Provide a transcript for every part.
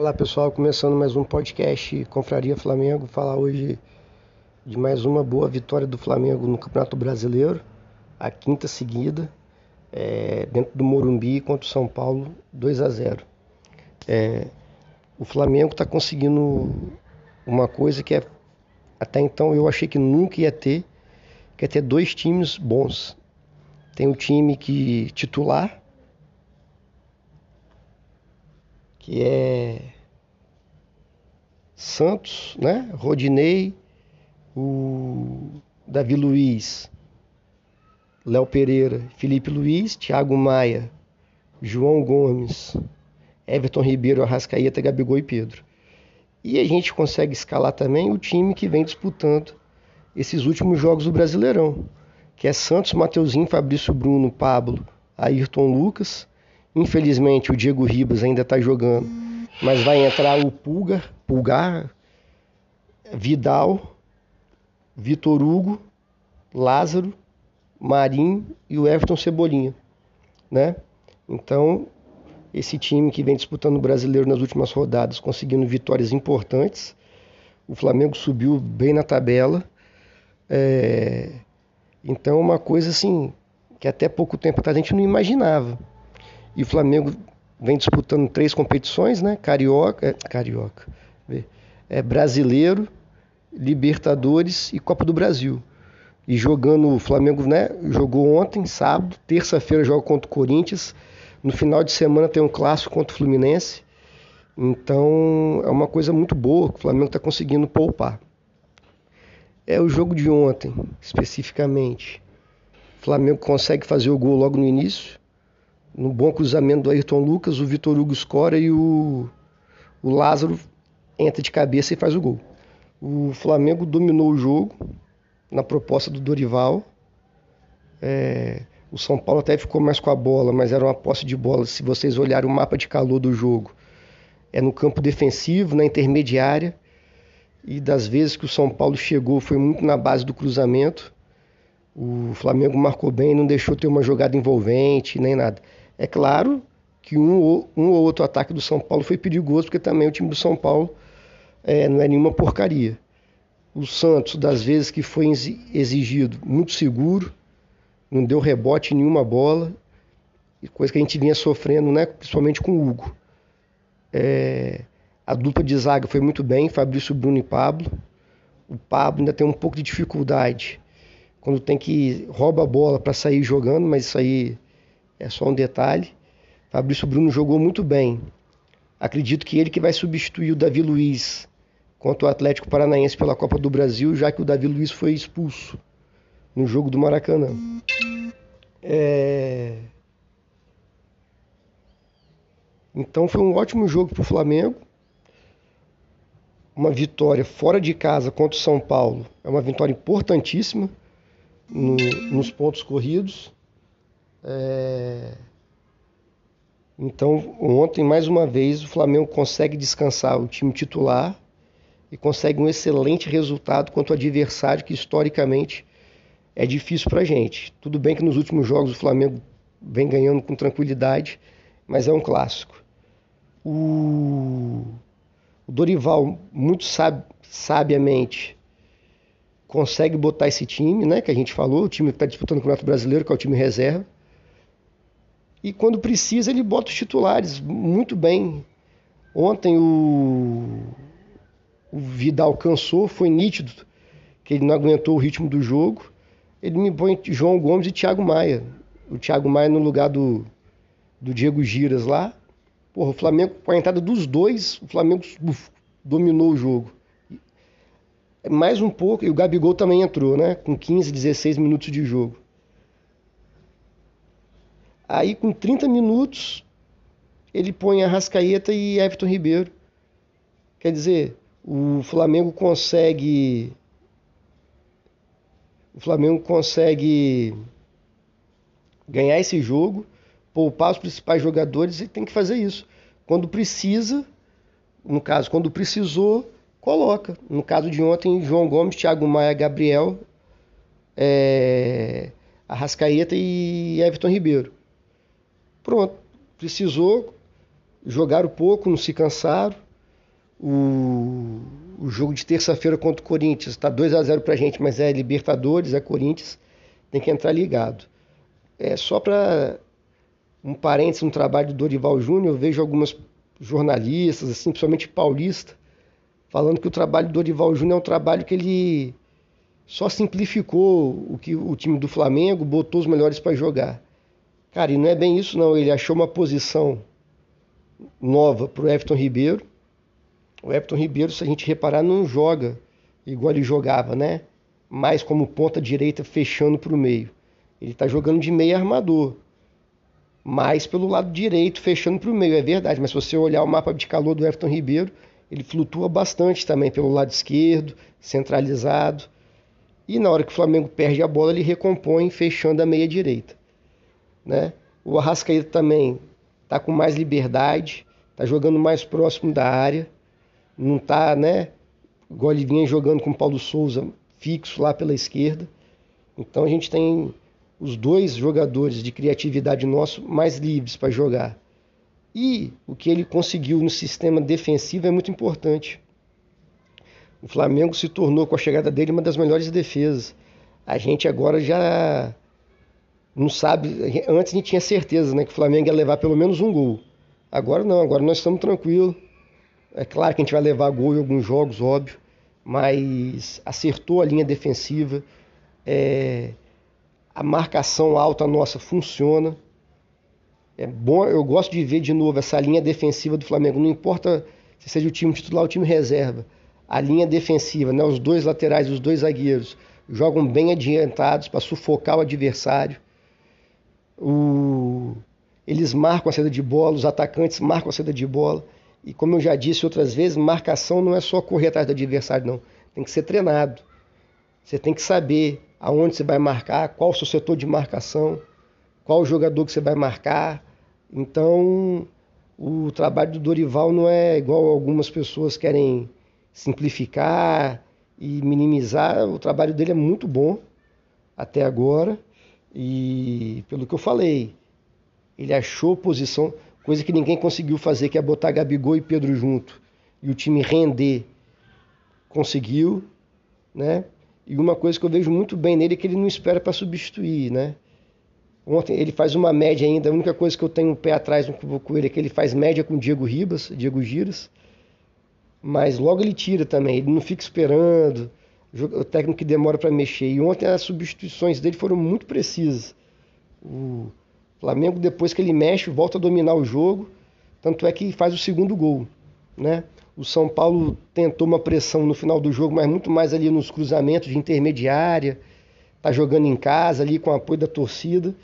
Olá pessoal, começando mais um podcast Confraria Flamengo. Falar hoje de mais uma boa vitória do Flamengo no Campeonato Brasileiro, a quinta seguida, é, dentro do Morumbi contra o São Paulo, 2 a 0. É, o Flamengo está conseguindo uma coisa que é, até então eu achei que nunca ia ter, que é ter dois times bons. Tem o time que titular, que é Santos, né? Rodinei, o Davi Luiz, Léo Pereira, Felipe Luiz, Thiago Maia, João Gomes, Everton Ribeiro, Arrascaeta, Gabigol e Pedro. E a gente consegue escalar também o time que vem disputando esses últimos jogos do Brasileirão, que é Santos, Mateuzinho, Fabrício Bruno, Pablo, Ayrton Lucas, Infelizmente o Diego Ribas ainda está jogando, mas vai entrar o Pulgar, Pulgar, Vidal, Vitor Hugo, Lázaro, Marinho e o Everton Cebolinha, né? Então, esse time que vem disputando o brasileiro nas últimas rodadas, conseguindo vitórias importantes. O Flamengo subiu bem na tabela. É... Então, uma coisa assim que até pouco tempo atrás a gente não imaginava. E o Flamengo vem disputando três competições, né? Carioca, é, Carioca, é Brasileiro, Libertadores e Copa do Brasil. E jogando o Flamengo, né? Jogou ontem, sábado, terça-feira joga contra o Corinthians. No final de semana tem um clássico contra o Fluminense. Então é uma coisa muito boa que o Flamengo está conseguindo poupar. É o jogo de ontem, especificamente. O Flamengo consegue fazer o gol logo no início no bom cruzamento do Ayrton Lucas, o Vitor Hugo escora e o, o Lázaro entra de cabeça e faz o gol. O Flamengo dominou o jogo na proposta do Dorival. É, o São Paulo até ficou mais com a bola, mas era uma posse de bola. Se vocês olharem o mapa de calor do jogo, é no campo defensivo, na intermediária. E das vezes que o São Paulo chegou foi muito na base do cruzamento. O Flamengo marcou bem, não deixou ter uma jogada envolvente nem nada. É claro que um ou, um ou outro ataque do São Paulo foi perigoso, porque também o time do São Paulo é, não é nenhuma porcaria. O Santos, das vezes que foi exigido, muito seguro, não deu rebote em nenhuma bola, coisa que a gente vinha sofrendo, né, principalmente com o Hugo. É, a dupla de zaga foi muito bem, Fabrício Bruno e Pablo. O Pablo ainda tem um pouco de dificuldade quando tem que rouba a bola para sair jogando, mas isso aí é só um detalhe. Fabrício Bruno jogou muito bem. Acredito que ele que vai substituir o Davi Luiz contra o Atlético Paranaense pela Copa do Brasil, já que o Davi Luiz foi expulso no jogo do Maracanã. É... Então foi um ótimo jogo para o Flamengo. Uma vitória fora de casa contra o São Paulo é uma vitória importantíssima no, nos pontos corridos. É... Então, ontem, mais uma vez, o Flamengo consegue descansar o time titular e consegue um excelente resultado contra o adversário que, historicamente, é difícil para a gente. Tudo bem que nos últimos jogos o Flamengo vem ganhando com tranquilidade, mas é um clássico. O, o Dorival, muito sab... sabiamente, consegue botar esse time, né, que a gente falou, o time que está disputando o Campeonato Brasileiro, que é o time reserva, e quando precisa ele bota os titulares muito bem. Ontem o, o Vidal cansou, foi nítido que ele não aguentou o ritmo do jogo. Ele me põe João Gomes e Thiago Maia. O Thiago Maia no lugar do, do Diego Giras lá. Porra, o Flamengo, com a entrada dos dois, o Flamengo uf, dominou o jogo. Mais um pouco, e o Gabigol também entrou, né? Com 15, 16 minutos de jogo. Aí com 30 minutos ele põe a Rascaeta e Everton Ribeiro. Quer dizer, o Flamengo consegue o Flamengo consegue ganhar esse jogo, poupar os principais jogadores e tem que fazer isso. Quando precisa, no caso, quando precisou, coloca. No caso de ontem, João Gomes, Thiago Maia, Gabriel, é, Arrascaeta e Everton Ribeiro. Pronto, precisou, jogaram pouco, não se cansaram. o, o jogo de terça-feira contra o Corinthians. Está 2 a 0 para a gente, mas é Libertadores, é Corinthians. Tem que entrar ligado. É só para um parênteses no trabalho do Dorival Júnior, eu vejo algumas jornalistas, assim, principalmente paulista, falando que o trabalho do Dorival Júnior é um trabalho que ele só simplificou o que o time do Flamengo, botou os melhores para jogar. Cara, e não é bem isso não, ele achou uma posição nova para o Everton Ribeiro. O Everton Ribeiro, se a gente reparar, não joga igual ele jogava, né? Mais como ponta direita fechando para o meio. Ele está jogando de meio armador mais pelo lado direito, fechando para o meio, é verdade. Mas se você olhar o mapa de calor do Everton Ribeiro, ele flutua bastante também pelo lado esquerdo, centralizado. E na hora que o Flamengo perde a bola, ele recompõe fechando a meia direita. Né? O Arrascaeta também está com mais liberdade, está jogando mais próximo da área, não está, né? Igual ele vinha jogando com o Paulo Souza fixo lá pela esquerda. Então a gente tem os dois jogadores de criatividade nosso mais livres para jogar. E o que ele conseguiu no sistema defensivo é muito importante. O Flamengo se tornou, com a chegada dele, uma das melhores defesas. A gente agora já não sabe. Antes a gente tinha certeza né, que o Flamengo ia levar pelo menos um gol. Agora não, agora nós estamos tranquilos. É claro que a gente vai levar gol em alguns jogos, óbvio, mas acertou a linha defensiva. É, a marcação alta nossa funciona. É bom, eu gosto de ver de novo essa linha defensiva do Flamengo, não importa se seja o time titular ou o time reserva. A linha defensiva, né, os dois laterais, os dois zagueiros jogam bem adiantados para sufocar o adversário. O... Eles marcam a saída de bola, os atacantes marcam a saída de bola. E como eu já disse outras vezes, marcação não é só correr atrás do adversário, não. Tem que ser treinado. Você tem que saber aonde você vai marcar, qual o seu setor de marcação, qual o jogador que você vai marcar. Então, o trabalho do Dorival não é igual algumas pessoas querem simplificar e minimizar. O trabalho dele é muito bom até agora. E pelo que eu falei, ele achou posição, coisa que ninguém conseguiu fazer, que é botar Gabigol e Pedro junto e o time render. Conseguiu, né? E uma coisa que eu vejo muito bem nele é que ele não espera para substituir, né? Ontem ele faz uma média ainda, a única coisa que eu tenho um pé atrás com ele é que ele faz média com o Diego Ribas, Diego Giras, mas logo ele tira também, ele não fica esperando, o técnico que demora para mexer. E ontem as substituições dele foram muito precisas. O Flamengo, depois que ele mexe, volta a dominar o jogo, tanto é que faz o segundo gol, né? O São Paulo tentou uma pressão no final do jogo, mas muito mais ali nos cruzamentos de intermediária. Tá jogando em casa ali com o apoio da torcida.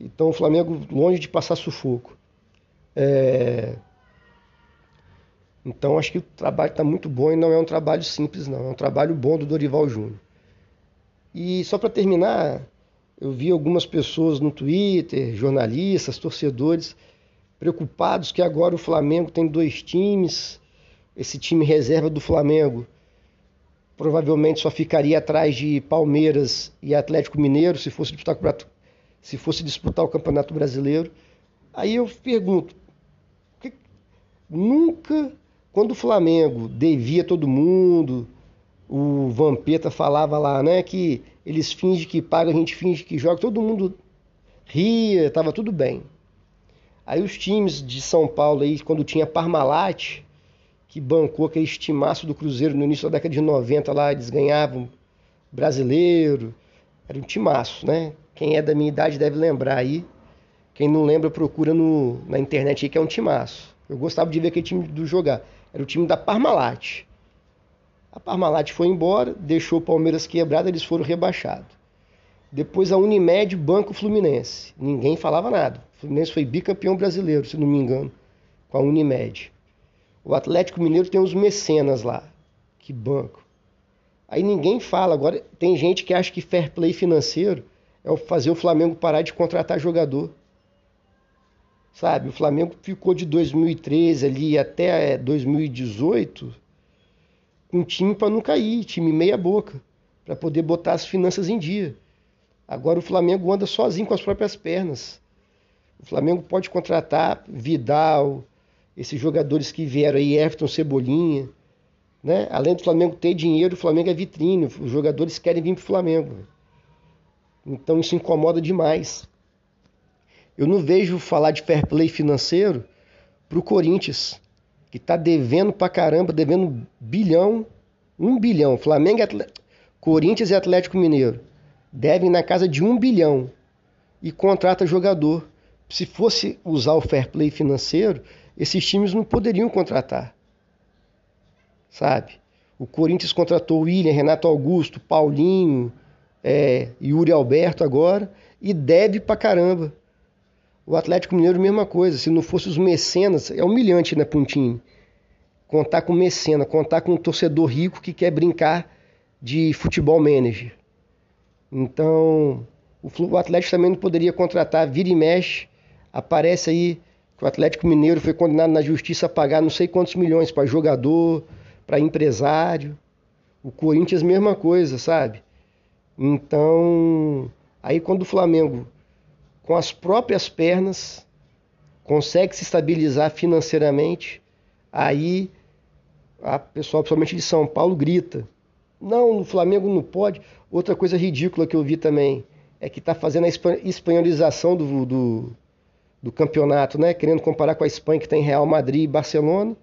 Então o Flamengo longe de passar sufoco. É... Então acho que o trabalho está muito bom e não é um trabalho simples, não. É um trabalho bom do Dorival Júnior. E só para terminar, eu vi algumas pessoas no Twitter, jornalistas, torcedores, preocupados que agora o Flamengo tem dois times esse time reserva do Flamengo provavelmente só ficaria atrás de Palmeiras e Atlético Mineiro se fosse disputar, se fosse disputar o Campeonato Brasileiro. Aí eu pergunto, nunca, quando o Flamengo devia todo mundo, o Vampeta falava lá, né, que eles fingem que pagam, a gente finge que joga, todo mundo ria, estava tudo bem. Aí os times de São Paulo aí, quando tinha Parmalat, que bancou aquele estimaço do Cruzeiro no início da década de 90 lá, eles ganhavam brasileiro, era um timaço, né? Quem é da minha idade deve lembrar aí. Quem não lembra, procura no, na internet aí que é um timaço. Eu gostava de ver aquele time do jogar. Era o time da Parmalat. A Parmalat foi embora, deixou o Palmeiras quebrado, eles foram rebaixados. Depois a Unimed Banco Fluminense. Ninguém falava nada. O Fluminense foi bicampeão brasileiro, se não me engano, com a Unimed. O Atlético Mineiro tem os mecenas lá, que banco. Aí ninguém fala. Agora tem gente que acha que fair play financeiro é fazer o Flamengo parar de contratar jogador. Sabe, o Flamengo ficou de 2013 ali até 2018 com um time para não cair, time meia boca, para poder botar as finanças em dia. Agora o Flamengo anda sozinho com as próprias pernas. O Flamengo pode contratar Vidal, esses jogadores que vieram aí, Everton Cebolinha, né? Além do Flamengo ter dinheiro, o Flamengo é vitrine, os jogadores querem vir para o Flamengo. Então isso incomoda demais. Eu não vejo falar de fair play financeiro para o Corinthians, que está devendo para caramba, devendo bilhão, um bilhão. Flamengo, Corinthians e Atlético Mineiro devem na casa de um bilhão e contrata jogador. Se fosse usar o fair play financeiro, esses times não poderiam contratar. Sabe? O Corinthians contratou William, Renato Augusto, Paulinho, é, Yuri Alberto agora e deve pra caramba. O Atlético Mineiro, mesma coisa. Se não fosse os mecenas, é humilhante né, time. Contar com mecena, contar com um torcedor rico que quer brincar de futebol manager. Então, o Atlético também não poderia contratar, vira e mexe, aparece aí que o Atlético Mineiro foi condenado na justiça a pagar não sei quantos milhões para jogador, para empresário. O Corinthians, mesma coisa, sabe? Então, aí quando o Flamengo, com as próprias pernas, consegue se estabilizar financeiramente, aí a pessoal, principalmente de São Paulo, grita. Não, o Flamengo não pode. Outra coisa ridícula que eu vi também é que está fazendo a espanholização do, do, do, campeonato, né? Querendo comparar com a Espanha, que tem Real Madrid e Barcelona,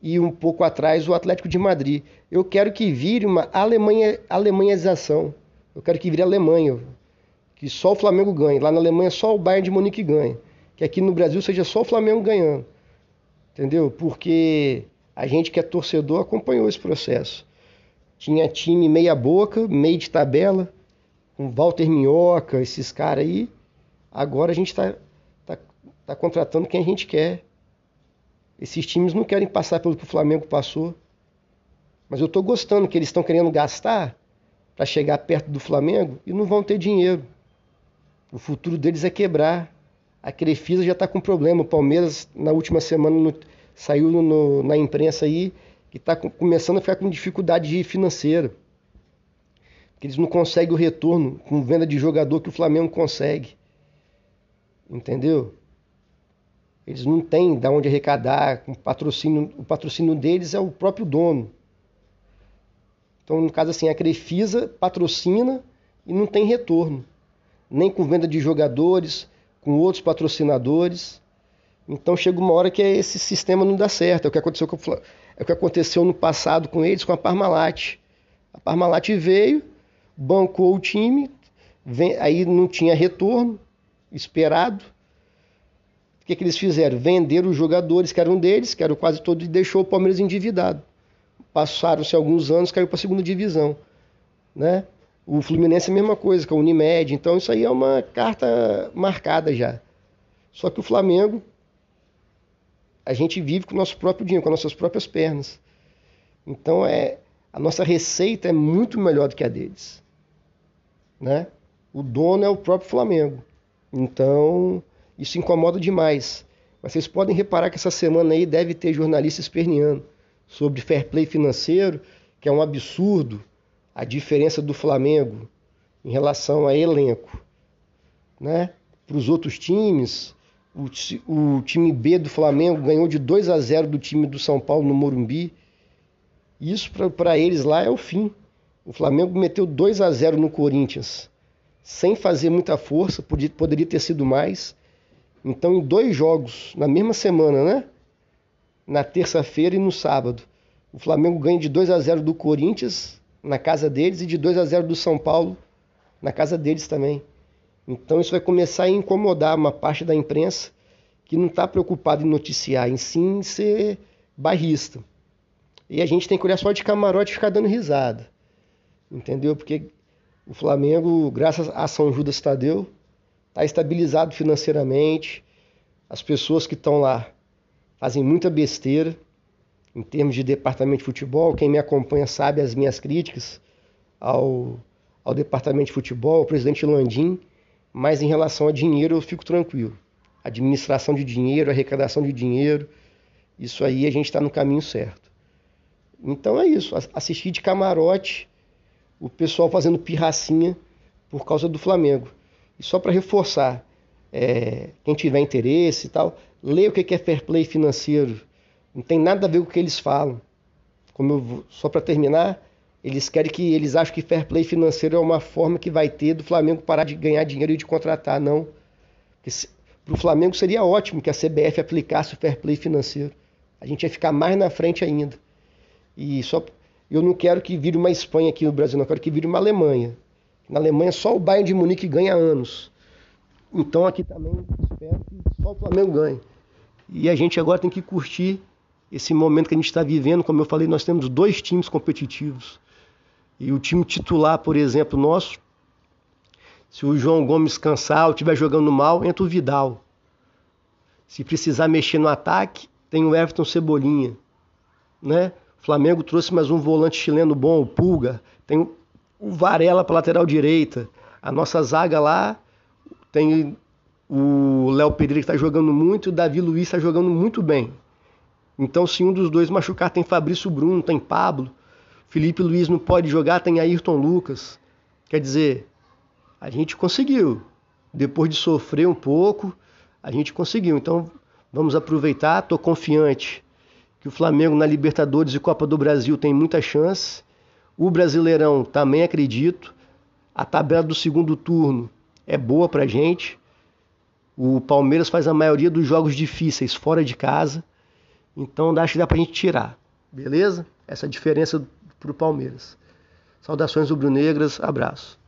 e um pouco atrás o Atlético de Madrid. Eu quero que vire uma Alemanha, alemanhização. Eu quero que vire Alemanha. Que só o Flamengo ganhe. Lá na Alemanha só o Bayern de Munique ganha. Que aqui no Brasil seja só o Flamengo ganhando. Entendeu? Porque a gente que é torcedor acompanhou esse processo. Tinha time meia boca, meio de tabela, com Walter Minhoca, esses caras aí. Agora a gente está tá, tá contratando quem a gente quer. Esses times não querem passar pelo que o Flamengo passou. Mas eu estou gostando que eles estão querendo gastar para chegar perto do Flamengo e não vão ter dinheiro. O futuro deles é quebrar. A Crefisa já está com problema. O Palmeiras, na última semana, no, saiu no, na imprensa aí que está começando a ficar com dificuldade financeira. Porque eles não conseguem o retorno com venda de jogador que o Flamengo consegue. Entendeu? Eles não têm de onde arrecadar, com patrocínio, o patrocínio deles é o próprio dono. Então, no caso assim, a Crefisa patrocina e não tem retorno. Nem com venda de jogadores, com outros patrocinadores. Então chega uma hora que esse sistema não dá certo. É o que aconteceu com, é o que aconteceu no passado com eles, com a Parmalat. A Parmalat veio, bancou o time, vem, aí não tinha retorno esperado. O que, que eles fizeram? Venderam os jogadores que eram deles, que eram quase todos, e deixou o Palmeiras endividado. Passaram-se alguns anos, caiu para a segunda divisão. Né? O Fluminense é a mesma coisa, com a Unimed. Então isso aí é uma carta marcada já. Só que o Flamengo a gente vive com o nosso próprio dinheiro, com as nossas próprias pernas. Então é a nossa receita é muito melhor do que a deles, né? O dono é o próprio Flamengo. Então isso incomoda demais. Mas vocês podem reparar que essa semana aí deve ter jornalista esperneando sobre fair play financeiro, que é um absurdo a diferença do Flamengo em relação a elenco, né? Para os outros times, o, o time B do Flamengo ganhou de 2 a 0 do time do São Paulo no Morumbi. Isso para eles lá é o fim. O Flamengo meteu 2 a 0 no Corinthians, sem fazer muita força, podia, poderia ter sido mais. Então, em dois jogos, na mesma semana, né? Na terça-feira e no sábado, o Flamengo ganha de 2 a 0 do Corinthians na casa deles e de 2 a 0 do São Paulo na casa deles também. Então isso vai começar a incomodar uma parte da imprensa que não está preocupada em noticiar, em sim ser bairrista. E a gente tem que olhar só de camarote e ficar dando risada. Entendeu? Porque o Flamengo, graças a São Judas Tadeu, está estabilizado financeiramente. As pessoas que estão lá fazem muita besteira em termos de departamento de futebol. Quem me acompanha sabe as minhas críticas ao, ao departamento de futebol, o presidente Landim mas em relação a dinheiro eu fico tranquilo. Administração de dinheiro, arrecadação de dinheiro, isso aí a gente está no caminho certo. Então é isso, assistir de camarote o pessoal fazendo pirracinha por causa do Flamengo. E só para reforçar, é, quem tiver interesse e tal, leia o que é fair play financeiro. Não tem nada a ver com o que eles falam. Eu, só para terminar, eles querem que eles acham que fair play financeiro é uma forma que vai ter do Flamengo parar de ganhar dinheiro e de contratar, não. Para o Flamengo seria ótimo que a CBF aplicasse o fair play financeiro. A gente ia ficar mais na frente ainda. E só eu não quero que vire uma Espanha aqui no Brasil, não quero que vire uma Alemanha. Na Alemanha só o Bayern de Munique ganha anos. Então aqui também espero que só o Flamengo ganhe. E a gente agora tem que curtir esse momento que a gente está vivendo. Como eu falei, nós temos dois times competitivos. E o time titular, por exemplo, nosso, se o João Gomes cansar ou estiver jogando mal, entra o Vidal. Se precisar mexer no ataque, tem o Everton Cebolinha. Né? O Flamengo trouxe mais um volante chileno bom, o Pulga. Tem o Varela para lateral direita. A nossa zaga lá tem o Léo Pereira que está jogando muito e o Davi Luiz está jogando muito bem. Então, se um dos dois machucar, tem Fabrício Bruno, tem Pablo. Felipe Luiz não pode jogar, tem Ayrton Lucas. Quer dizer, a gente conseguiu. Depois de sofrer um pouco, a gente conseguiu. Então, vamos aproveitar. Estou confiante que o Flamengo na Libertadores e Copa do Brasil tem muita chance. O Brasileirão também acredito. A tabela do segundo turno é boa para gente. O Palmeiras faz a maioria dos jogos difíceis fora de casa. Então acho que dá para a gente tirar. Beleza? Essa diferença para o Palmeiras. Saudações rubro-negras, abraço.